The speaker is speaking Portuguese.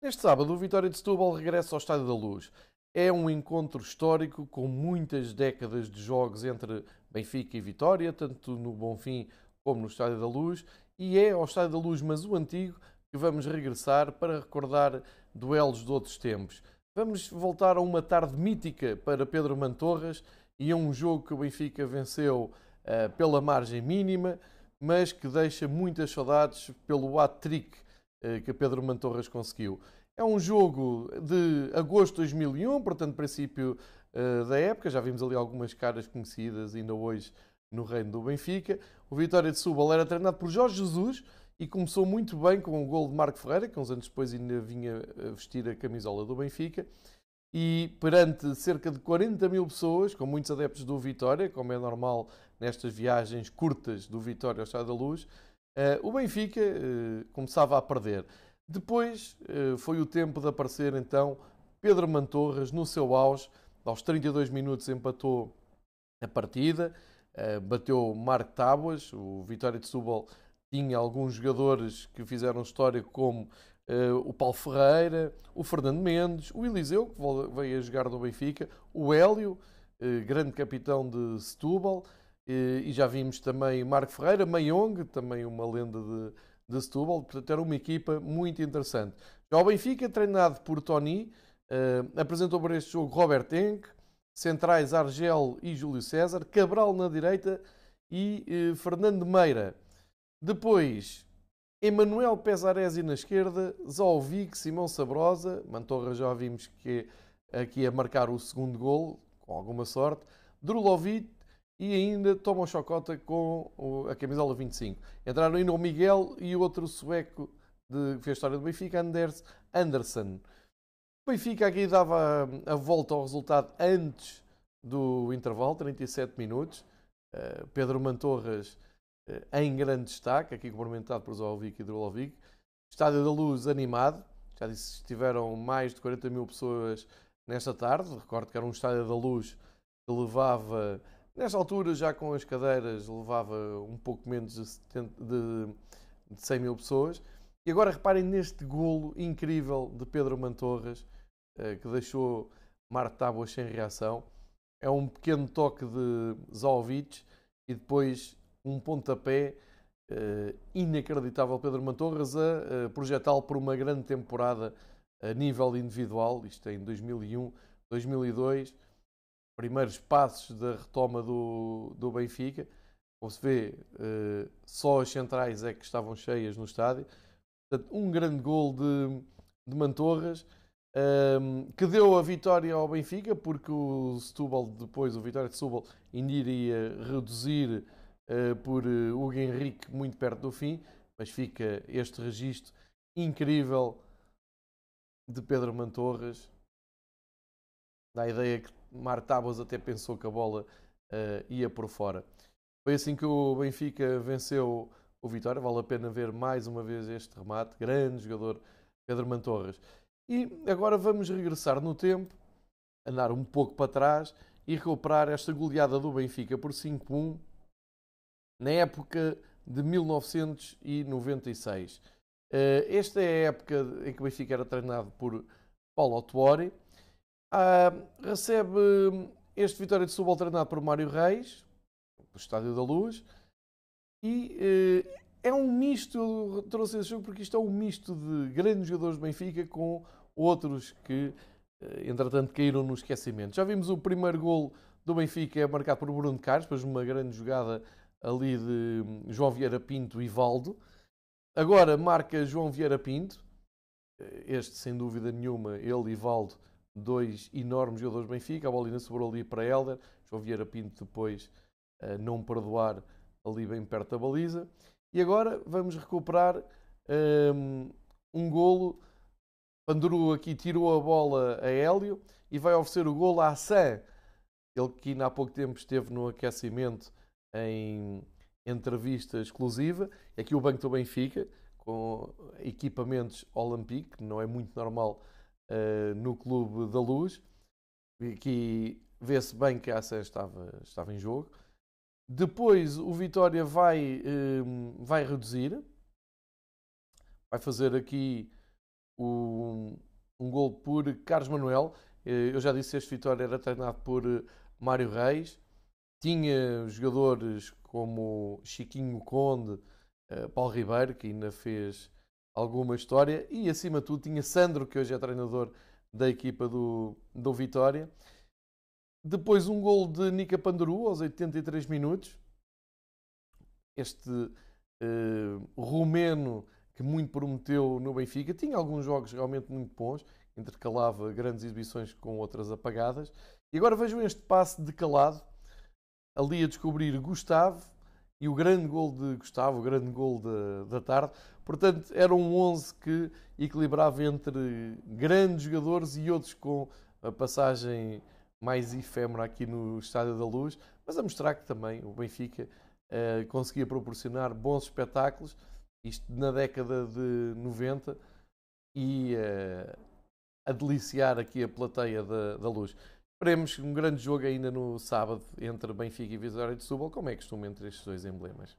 Neste sábado, o Vitória de Setúbal regressa ao Estádio da Luz. É um encontro histórico com muitas décadas de jogos entre Benfica e Vitória, tanto no Bonfim como no Estádio da Luz, e é ao Estádio da Luz, mas o antigo, que vamos regressar para recordar duelos de outros tempos. Vamos voltar a uma tarde mítica para Pedro Mantorras e a um jogo que o Benfica venceu uh, pela margem mínima, mas que deixa muitas saudades pelo hat-trick que Pedro Mantorras conseguiu. É um jogo de agosto de 2001, portanto, princípio uh, da época. Já vimos ali algumas caras conhecidas ainda hoje no reino do Benfica. O Vitória de Setúbal era treinado por Jorge Jesus e começou muito bem com o gol de Marco Ferreira, que uns anos depois ainda vinha vestir a camisola do Benfica. E perante cerca de 40 mil pessoas, com muitos adeptos do Vitória, como é normal nestas viagens curtas do Vitória ao Estado da Luz, uh, o Benfica uh, começava a perder. Depois uh, foi o tempo de aparecer então Pedro Mantorras no seu auge, aos 32 minutos empatou a partida, bateu Marco Tábuas, o Vitória de Setúbal tinha alguns jogadores que fizeram história como o Paulo Ferreira, o Fernando Mendes, o Eliseu, que veio a jogar no Benfica, o Hélio, grande capitão de Setúbal, e já vimos também Marco Ferreira, Mayong, também uma lenda de, de Setúbal, portanto era uma equipa muito interessante. Já o Benfica, treinado por Tony, uh, apresentou para este jogo Robert Enck, centrais Argel e Júlio César, Cabral na direita e uh, Fernando Meira. Depois, Emanuel Pesaresi na esquerda, Zolvic, Simão Sabrosa, Mantorra já vimos que é aqui a marcar o segundo gol, com alguma sorte, Drulovic, e ainda toma o Chocota com a camisola 25. Entraram ainda o Miguel e o outro sueco de, que fez história do Benfica, Anders Anderson. O Benfica aqui dava a volta ao resultado antes do intervalo, 37 minutos. Uh, Pedro Mantorras uh, em grande destaque, aqui cumprimentado por Zolovic e Drolovic. Estádio da Luz animado, já disse que tiveram mais de 40 mil pessoas nesta tarde. Recordo que era um Estádio da Luz que levava Nesta altura, já com as cadeiras, levava um pouco menos de, 70, de, de 100 mil pessoas. E agora reparem neste golo incrível de Pedro Mantorras, eh, que deixou Marta Tábuas sem reação. É um pequeno toque de Zovic e depois um pontapé uh, inacreditável Pedro Mantorras a uh, projetá-lo por uma grande temporada a nível individual, isto é em 2001, 2002 primeiros passos da retoma do, do Benfica. Como se vê, uh, só as centrais é que estavam cheias no estádio. Portanto, um grande gol de, de Mantorras um, ehm, que deu a vitória ao Benfica, porque o Setúbal, depois o Vitória de Setúbal, ainda iria reduzir uh, por uh, Hugo Henrique muito perto do fim. Mas fica este registro incrível de Pedro Mantorras. Dá a ideia que Mar até pensou que a bola uh, ia por fora. Foi assim que o Benfica venceu o Vitória. Vale a pena ver mais uma vez este remate. Grande jogador Pedro Mantorras. E agora vamos regressar no tempo, andar um pouco para trás e recuperar esta goleada do Benfica por 5-1 na época de 1996. Eh, esta é a época em que o Benfica era treinado por Paulo Autuori ah, recebe este Vitória de Setúbal treinado por Mário Reis, do Estádio da Luz, e eh, é um misto, eu trouxe esse jogo porque isto é um misto de grandes jogadores do Benfica com outros que, eh, entretanto, caíram no esquecimento. Já vimos o primeiro gol do Benfica marcado por Bruno Carlos, depois uma grande jogada ali de João Vieira Pinto e Valdo. Agora marca João Vieira Pinto, eh, este sem dúvida nenhuma, ele e Valdo dois enormes jogadores do Benfica. A bola ainda sobrou ali para Helder. João Vieira Pinto depois uh, não perdoar ali bem perto da baliza. E agora vamos recuperar um, ehm, um golo. Panduru aqui tirou a bola a Hélio e vai oferecer o golo a Hassan. Ele que ainda há pouco tempo esteve no aquecimento em entrevista exclusiva. Aqui o banco do Benfica, com equipamentos Olympique, não é muito normal uh, no Clube da Luz. Aqui vê-se bem que a Ação estava, estava em jogo. Depois o Vitória vai, uh, vai reduzir. Vai fazer aqui um, um gol por Carlos Manuel. Eh, eu já disse que este Vitória era treinado por Mário Reis. Tinha jogadores como Chiquinho Conde, Paulo Ribeiro, que ainda fez alguma história, e acima de tudo tinha Sandro, que hoje é treinador da equipa do, do Vitória. Depois um gol de Nica Pandaru aos 83 minutos. Este uh, romeno que muito prometeu no Benfica. Tinha alguns jogos realmente muito bons, intercalava grandes exibições com outras apagadas. E agora vejam este passe de calado, ali a descobrir Gustavo e o grande gol de Gustavo, o grande gol da, da tarde. Portanto, era um 11 que equilibrava entre grandes jogadores e outros com a passagem mais efêmera aqui no Estádio da Luz, mas a mostrar que também o Benfica uh, conseguia proporcionar bons espetáculos isto na década de 90, e uh, a deliciar aqui a plateia da, da luz. Esperemos um grande jogo ainda no sábado entre Benfica e Vitória de Setúbal, como é costume entre estes dois emblemas.